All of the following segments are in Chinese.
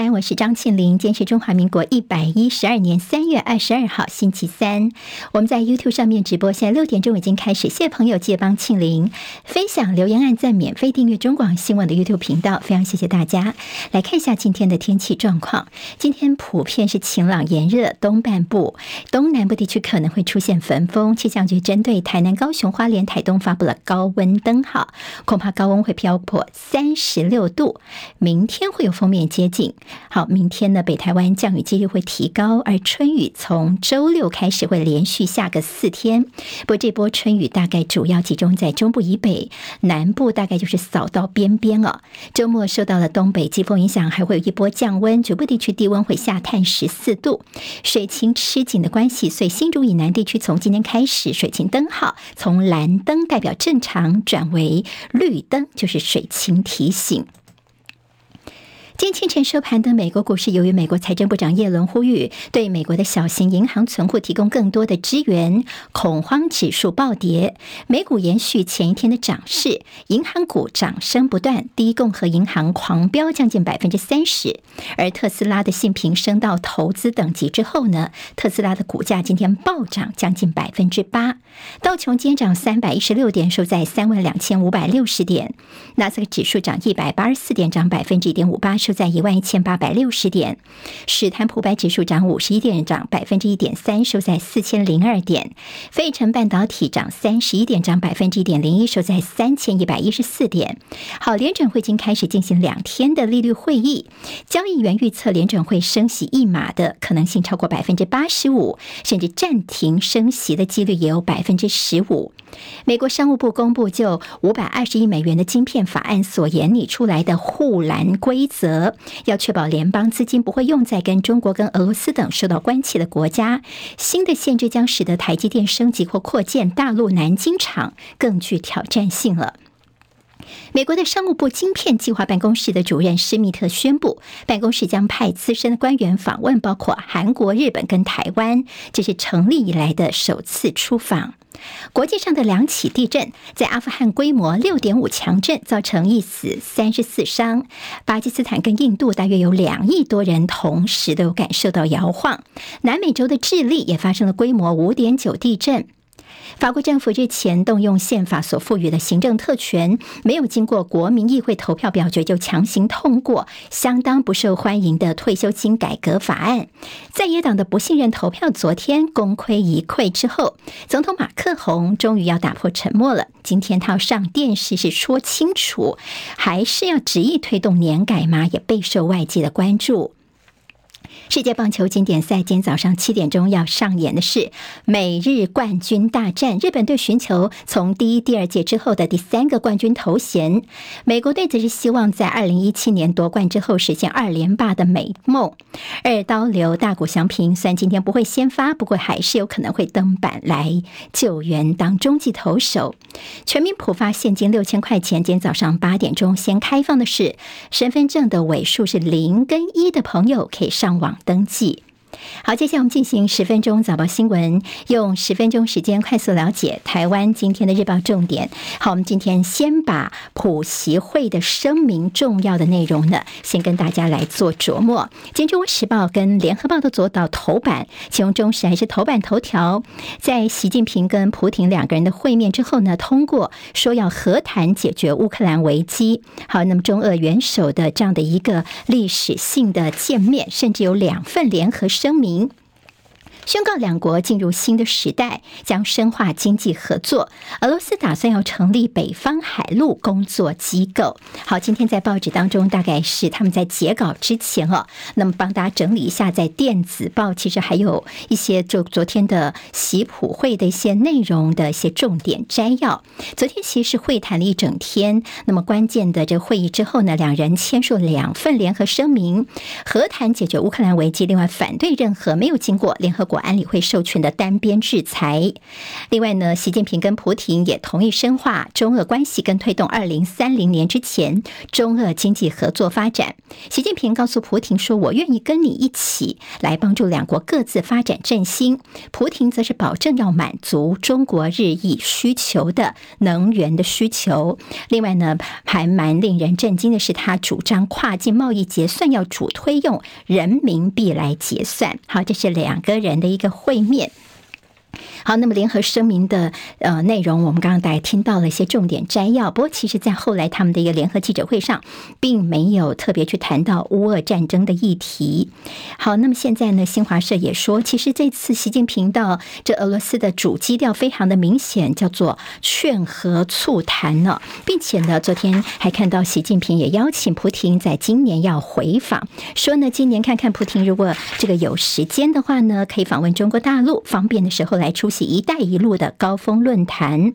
三，我是张庆玲。今天是中华民国一百一十二年三月二十二号，星期三。我们在 YouTube 上面直播，现在六点钟已经开始。谢谢朋友借帮庆玲分享、留言、按赞、免费订阅中广新闻的 YouTube 频道，非常谢谢大家。来看一下今天的天气状况。今天普遍是晴朗炎热，东半部、东南部地区可能会出现焚风。气象局针对台南、高雄、花莲、台东发布了高温灯号，恐怕高温会飙破三十六度。明天会有锋面接近。好，明天呢，北台湾降雨几率会提高，而春雨从周六开始会连续下个四天。不过这波春雨大概主要集中在中部以北，南部大概就是扫到边边了。周末受到了东北季风影响，还会有一波降温，局部地区低温会下探十四度。水情吃紧的关系，所以新竹以南地区从今天开始，水情灯号从蓝灯代表正常转为绿灯，就是水情提醒。今天清晨收盘的美国股市，由于美国财政部长耶伦呼吁对美国的小型银行存户提供更多的支援，恐慌指数暴跌。美股延续前一天的涨势，银行股涨声不断。第一共和银行狂飙将近百分之三十，而特斯拉的信评升到投资等级之后呢，特斯拉的股价今天暴涨将近百分之八。道琼今天涨三百一十六点，收在三万两千五百六十点。纳斯克指数涨一百八十四点，涨百分之一点五八。就在一万一千八百六十点，史坦普百指数涨五十一点，涨百分之一点三，收在四千零二点。费城半导体涨三十一点，涨百分之一点零一，收在三千一百一十四点。好，联准会已经开始进行两天的利率会议，交易员预测联准会升息一码的可能性超过百分之八十五，甚至暂停升息的几率也有百分之十五。美国商务部公布就五百二十亿美元的晶片法案所研拟出来的护栏规则。要确保联邦资金不会用在跟中国、跟俄罗斯等受到关切的国家。新的限制将使得台积电升级或扩建大陆南京厂更具挑战性了。美国的商务部晶片计划办公室的主任施密特宣布，办公室将派资深的官员访问，包括韩国、日本跟台湾，这是成立以来的首次出访。国际上的两起地震，在阿富汗规模六点五强震，造成一死三十四伤。巴基斯坦跟印度大约有两亿多人同时都感受到摇晃。南美洲的智利也发生了规模五点九地震。法国政府日前动用宪法所赋予的行政特权，没有经过国民议会投票表决就强行通过相当不受欢迎的退休金改革法案。在野党的不信任投票昨天功亏一篑之后，总统马克宏终于要打破沉默了。今天他要上电视是说清楚，还是要执意推动年改吗？也备受外界的关注。世界棒球经典赛今天早上七点钟要上演的是美日冠军大战。日本队寻求从第一、第二届之后的第三个冠军头衔，美国队则是希望在二零一七年夺冠之后实现二连霸的美梦。二刀流大谷翔平虽然今天不会先发，不过还是有可能会登板来救援当中继投手。全民普发现金六千块钱，今天早上八点钟先开放的是身份证的尾数是零跟一的朋友可以上网登记。好，接下来我们进行十分钟早报新闻，用十分钟时间快速了解台湾今天的日报重点。好，我们今天先把普习会的声明重要的内容呢，先跟大家来做琢磨。今天中时报跟联合报都做到头版，其中中时还是头版头条，在习近平跟普亭两个人的会面之后呢，通过说要和谈解决乌克兰危机。好，那么中俄元首的这样的一个历史性的见面，甚至有两份联合声明。声明。宣告两国进入新的时代，将深化经济合作。俄罗斯打算要成立北方海陆工作机构。好，今天在报纸当中，大概是他们在截稿之前哦，那么帮大家整理一下，在电子报其实还有一些就昨天的习普会的一些内容的一些重点摘要。昨天其实是会谈了一整天，那么关键的这会议之后呢，两人签署了两份联合声明，和谈解决乌克兰危机，另外反对任何没有经过联合。国安理会授权的单边制裁。另外呢，习近平跟普廷也同意深化中俄关系，跟推动二零三零年之前中俄经济合作发展。习近平告诉普廷说：“我愿意跟你一起来帮助两国各自发展振兴。”普廷则是保证要满足中国日益需求的能源的需求。另外呢，还蛮令人震惊的是，他主张跨境贸易结算要主推用人民币来结算。好，这是两个人的一个会面。好，那么联合声明的呃内容，我们刚刚大家听到了一些重点摘要。不过，其实，在后来他们的一个联合记者会上，并没有特别去谈到乌俄战争的议题。好，那么现在呢，新华社也说，其实这次习近平到这俄罗斯的主基调非常的明显，叫做劝和促谈呢，并且呢，昨天还看到习近平也邀请普亭在今年要回访，说呢，今年看看普亭如果这个有时间的话呢，可以访问中国大陆，方便的时候来出席“一带一路”的高峰论坛。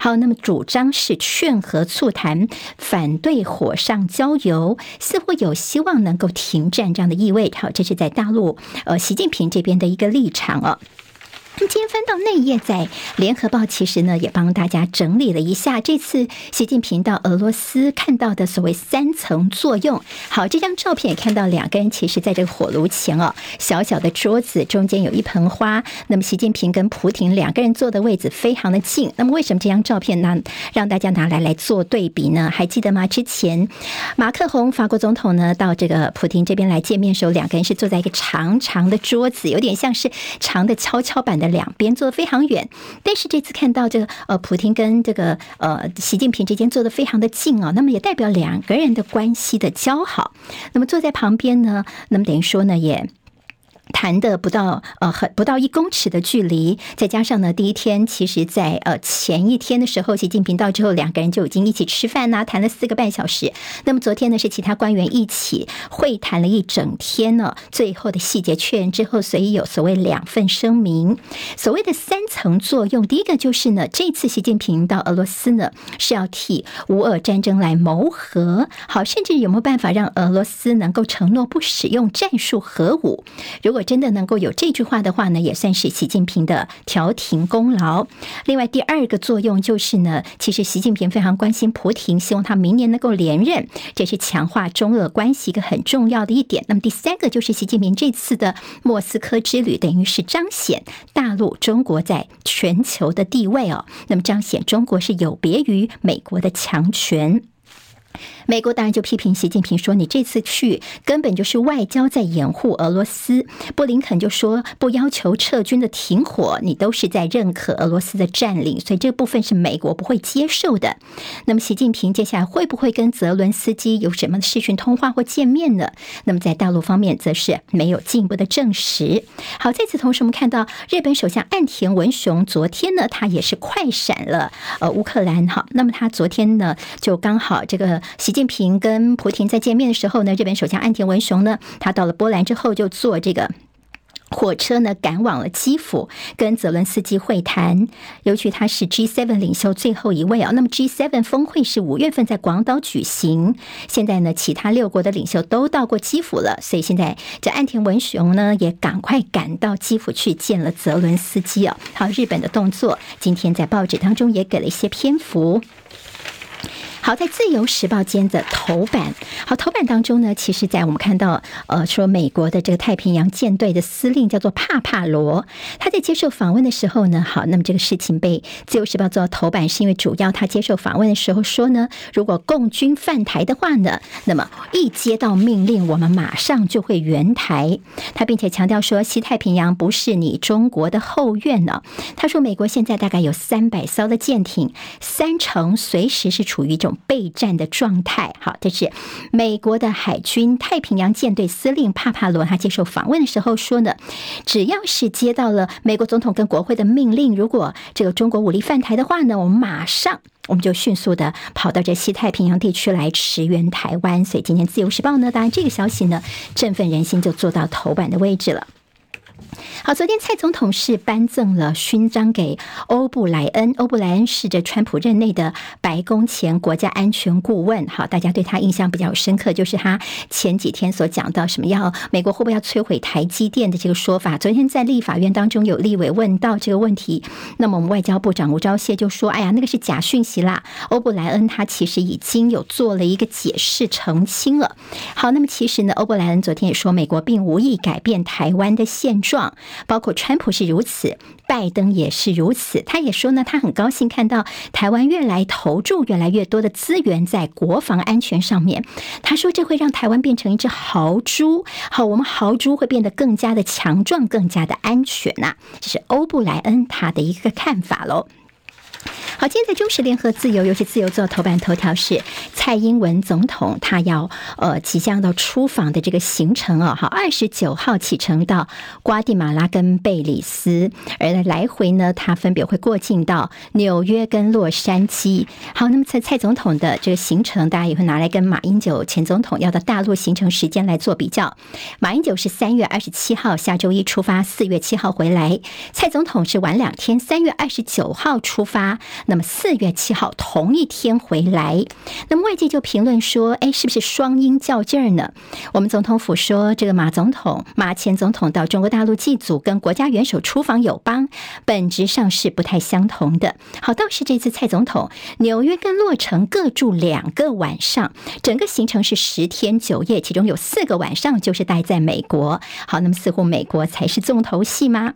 好，那么主张是劝和促谈，反对火上浇油，似乎有希望能够停战这样的意味。好，这是在大陆呃习近平这边的一个立场啊。今天翻到那一页，在联合报其实呢也帮大家整理了一下这次习近平到俄罗斯看到的所谓三层作用。好，这张照片也看到两个人，其实在这个火炉前哦，小小的桌子中间有一盆花。那么习近平跟普亭两个人坐的位置非常的近。那么为什么这张照片呢让大家拿来来做对比呢？还记得吗？之前马克宏法国总统呢到这个普亭这边来见面时候，两个人是坐在一个长长的桌子，有点像是长的跷跷板的。两边坐得非常远，但是这次看到这个呃，普京跟这个呃习近平之间坐得非常的近啊，那么也代表两个人的关系的交好。那么坐在旁边呢，那么等于说呢也。谈的不到呃很不到一公尺的距离，再加上呢，第一天其实在呃前一天的时候，习近平到之后，两个人就已经一起吃饭呐，谈了四个半小时。那么昨天呢，是其他官员一起会谈了一整天呢，最后的细节确认之后，所以有所谓两份声明，所谓的三层作用。第一个就是呢，这次习近平到俄罗斯呢，是要替乌俄战争来谋和，好，甚至有没有办法让俄罗斯能够承诺不使用战术核武？如果真的能够有这句话的话呢，也算是习近平的调停功劳。另外，第二个作用就是呢，其实习近平非常关心普廷，希望他明年能够连任，这是强化中俄关系一个很重要的一点。那么第三个就是习近平这次的莫斯科之旅，等于是彰显大陆中国在全球的地位哦。那么彰显中国是有别于美国的强权。美国当然就批评习近平说：“你这次去根本就是外交在掩护俄罗斯。”布林肯就说：“不要求撤军的停火，你都是在认可俄罗斯的占领，所以这部分是美国不会接受的。”那么习近平接下来会不会跟泽伦斯基有什么视讯通话或见面呢？那么在大陆方面则是没有进一步的证实。好，在此同时，我们看到日本首相岸田文雄昨天呢，他也是快闪了呃乌克兰。哈，那么他昨天呢就刚好这个习。习近平跟普亭在见面的时候呢，日本首相岸田文雄呢，他到了波兰之后就坐这个火车呢赶往了基辅，跟泽伦斯基会谈。尤其他是 G7 领袖最后一位啊。那么 G7 峰会是五月份在广岛举行，现在呢其他六国的领袖都到过基辅了，所以现在这岸田文雄呢也赶快赶到基辅去见了泽伦斯基啊。好，日本的动作今天在报纸当中也给了一些篇幅。好，在《自由时报》间的头版，好，头版当中呢，其实，在我们看到，呃，说美国的这个太平洋舰队的司令叫做帕帕罗，他在接受访问的时候呢，好，那么这个事情被《自由时报》做到头版，是因为主要他接受访问的时候说呢，如果共军犯台的话呢，那么一接到命令，我们马上就会援台。他并且强调说，西太平洋不是你中国的后院呢。他说，美国现在大概有三百艘的舰艇，三成随时是处于一种。备战的状态，好，这是美国的海军太平洋舰队司令帕帕罗，他接受访问的时候说呢，只要是接到了美国总统跟国会的命令，如果这个中国武力犯台的话呢，我们马上我们就迅速的跑到这西太平洋地区来驰援台湾。所以今天自由时报呢，当然这个消息呢振奋人心，就做到头版的位置了。好，昨天蔡总统是颁赠了勋章给欧布莱恩。欧布莱恩是这川普任内的白宫前国家安全顾问。好，大家对他印象比较深刻，就是他前几天所讲到什么要美国会不会要摧毁台积电的这个说法。昨天在立法院当中有立委问到这个问题，那么我们外交部长吴钊燮就说：“哎呀，那个是假讯息啦。”欧布莱恩他其实已经有做了一个解释澄清了。好，那么其实呢，欧布莱恩昨天也说，美国并无意改变台湾的现状。包括川普是如此，拜登也是如此。他也说呢，他很高兴看到台湾越来投注越来越多的资源在国防安全上面。他说这会让台湾变成一只豪猪，好，我们豪猪会变得更加的强壮，更加的安全呐。这是欧布莱恩他的一个看法喽。好，今天在中时联合自由，尤其自由做头版头条是蔡英文总统他要呃即将到出访的这个行程哦，好，二十九号启程到瓜地马拉跟贝里斯，而来回呢，他分别会过境到纽约跟洛杉矶。好，那么在蔡总统的这个行程，大家也会拿来跟马英九前总统要到大陆行程时间来做比较。马英九是三月二十七号下周一出发，四月七号回来；蔡总统是晚两天，三月二十九号出发。那么四月七号同一天回来，那么外界就评论说，哎，是不是双英较劲儿呢？我们总统府说，这个马总统、马前总统到中国大陆祭祖，跟国家元首出访友邦，本质上是不太相同的。好，倒是这次蔡总统纽约跟洛城各住两个晚上，整个行程是十天九夜，其中有四个晚上就是待在美国。好，那么似乎美国才是重头戏吗？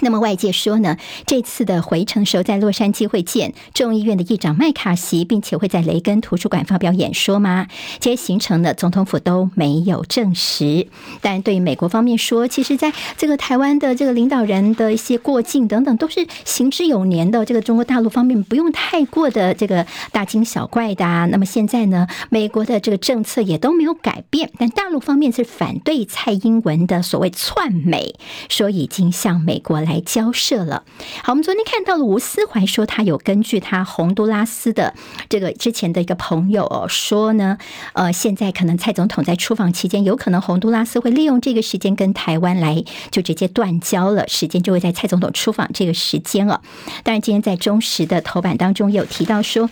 那么外界说呢，这次的回程时候在洛杉矶会见众议院的议长麦卡锡，并且会在雷根图书馆发表演说吗？这些行程呢，总统府都没有证实。但对于美国方面说，其实在这个台湾的这个领导人的一些过境等等，都是行之有年的。这个中国大陆方面不用太过的这个大惊小怪的啊。那么现在呢，美国的这个政策也都没有改变，但大陆方面是反对蔡英文的所谓窜美，说已经向美国。来交涉了。好，我们昨天看到了吴思怀说，他有根据他洪都拉斯的这个之前的一个朋友、哦、说呢，呃，现在可能蔡总统在出访期间，有可能洪都拉斯会利用这个时间跟台湾来就直接断交了，时间就会在蔡总统出访这个时间了。当然，今天在中时的头版当中有提到说。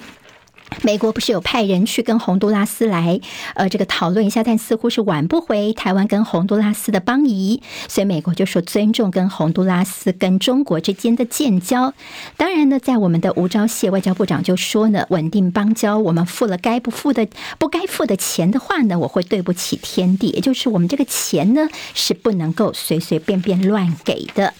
美国不是有派人去跟洪都拉斯来，呃，这个讨论一下，但似乎是挽不回台湾跟洪都拉斯的邦谊，所以美国就说尊重跟洪都拉斯跟中国之间的建交。当然呢，在我们的吴钊燮外交部长就说呢，稳定邦交，我们付了该不付的不该付的钱的话呢，我会对不起天地，也就是我们这个钱呢是不能够随随便便乱给的。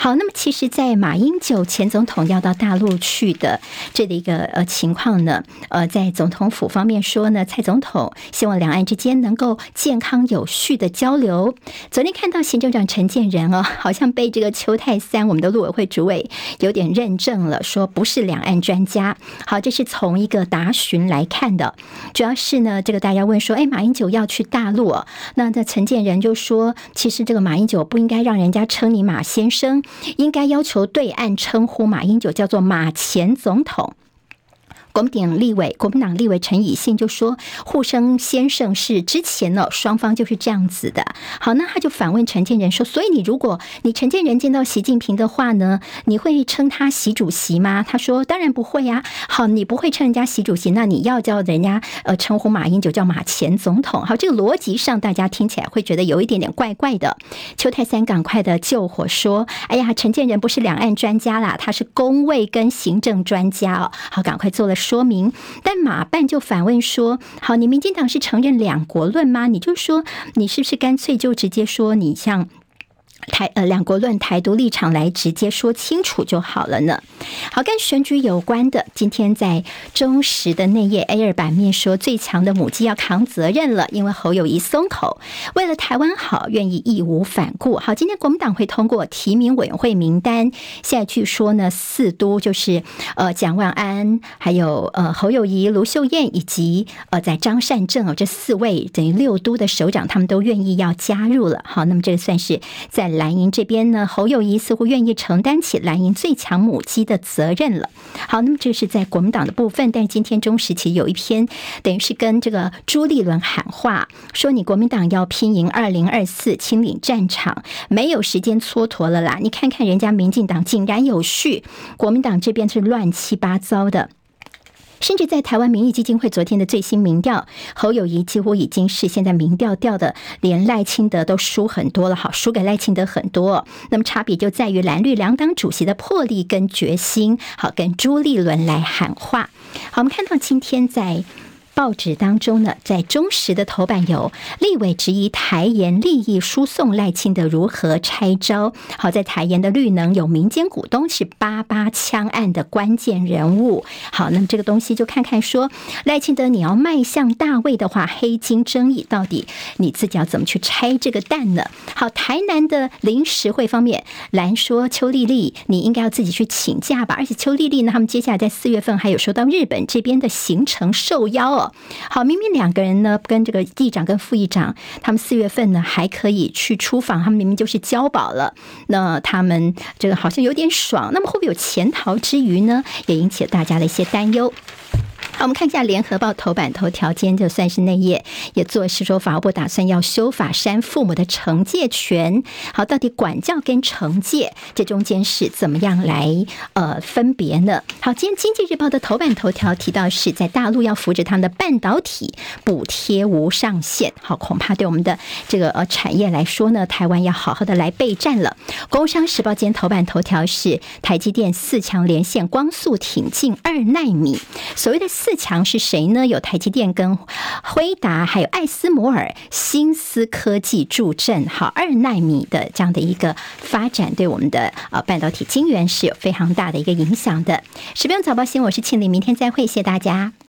好，那么其实，在马英九前总统要到大陆去的这的一个呃情况呢，呃，在总统府方面说呢，蔡总统希望两岸之间能够健康有序的交流。昨天看到行政长陈建仁哦，好像被这个邱泰三我们的陆委会主委有点认证了，说不是两岸专家。好，这是从一个答询来看的，主要是呢，这个大家问说，哎，马英九要去大陆哦，那这陈建仁就说，其实这个马英九不应该让人家称你马先生。应该要求对岸称呼马英九叫做马前总统。国民党立委，国民党立委陈以信就说：“互生先生是之前呢，双方就是这样子的。”好，那他就反问陈建仁说：“所以你如果你陈建仁见到习近平的话呢，你会称他习主席吗？”他说：“当然不会呀。”好，你不会称人家习主席，那你要叫人家呃称呼马英九叫马前总统。好，这个逻辑上大家听起来会觉得有一点点怪怪的。邱太三赶快的救火说：“哎呀，陈建仁不是两岸专家啦，他是公卫跟行政专家哦。”好，赶快做了。说明，但马办就反问说：“好，你民进党是承认两国论吗？你就说，你是不是干脆就直接说，你像？”台呃，两国论台独立场来直接说清楚就好了呢。好，跟选举有关的，今天在中时的内页 A 二版面说，最强的母鸡要扛责任了，因为侯友谊松口，为了台湾好，愿意义无反顾。好，今天国民党会通过提名委员会名单，现在据说呢，四都就是呃蒋万安，还有呃侯友谊、卢秀燕以及呃在张善政哦这四位等于六都的首长，他们都愿意要加入了。好，那么这个算是在。蓝营这边呢，侯友谊似乎愿意承担起蓝营最强母鸡的责任了。好，那么这是在国民党的部分，但今天中时其实有一篇，等于是跟这个朱立伦喊话，说你国民党要拼赢二零二四，清领战场，没有时间蹉跎了啦！你看看人家民进党井然有序，国民党这边是乱七八糟的。甚至在台湾民意基金会昨天的最新民调，侯友谊几乎已经是现在民调掉的，连赖清德都输很多了，好，输给赖清德很多。那么差别就在于蓝绿两党主席的魄力跟决心，好，跟朱立伦来喊话。好，我们看到今天在。报纸当中呢，在中时的头版有立委质疑台盐利益输送赖清德如何拆招。好，在台盐的绿能有民间股东是八八枪案的关键人物。好，那么这个东西就看看说赖清德你要迈向大位的话，黑金争议到底你自己要怎么去拆这个蛋呢？好，台南的临时会方面，蓝说邱丽丽你应该要自己去请假吧。而且邱丽丽呢，他们接下来在四月份还有收到日本这边的行程受邀哦。好，明明两个人呢，跟这个议长跟副议长，他们四月份呢还可以去出访，他们明明就是交保了，那他们这个好像有点爽，那么会不会有潜逃之余呢？也引起了大家的一些担忧。好，我们看一下《联合报》头版头条，今天就算是内页也做是说，法务部打算要修法删父母的惩戒权。好，到底管教跟惩戒这中间是怎么样来呃分别呢？好，今天《经济日报》的头版头条提到是在大陆要扶持他们的半导体补贴无上限。好，恐怕对我们的这个呃产业来说呢，台湾要好好的来备战了。《工商时报》今天头版头条是台积电四强连线光速挺进二奈米，所谓的四。四强是谁呢？有台积电跟辉达，还有艾斯摩尔、新思科技助阵。好，二纳米的这样的一个发展，对我们的呃半导体晶圆是有非常大的一个影响的。十分钟早报新闻，我是庆玲，明天再会，谢谢大家。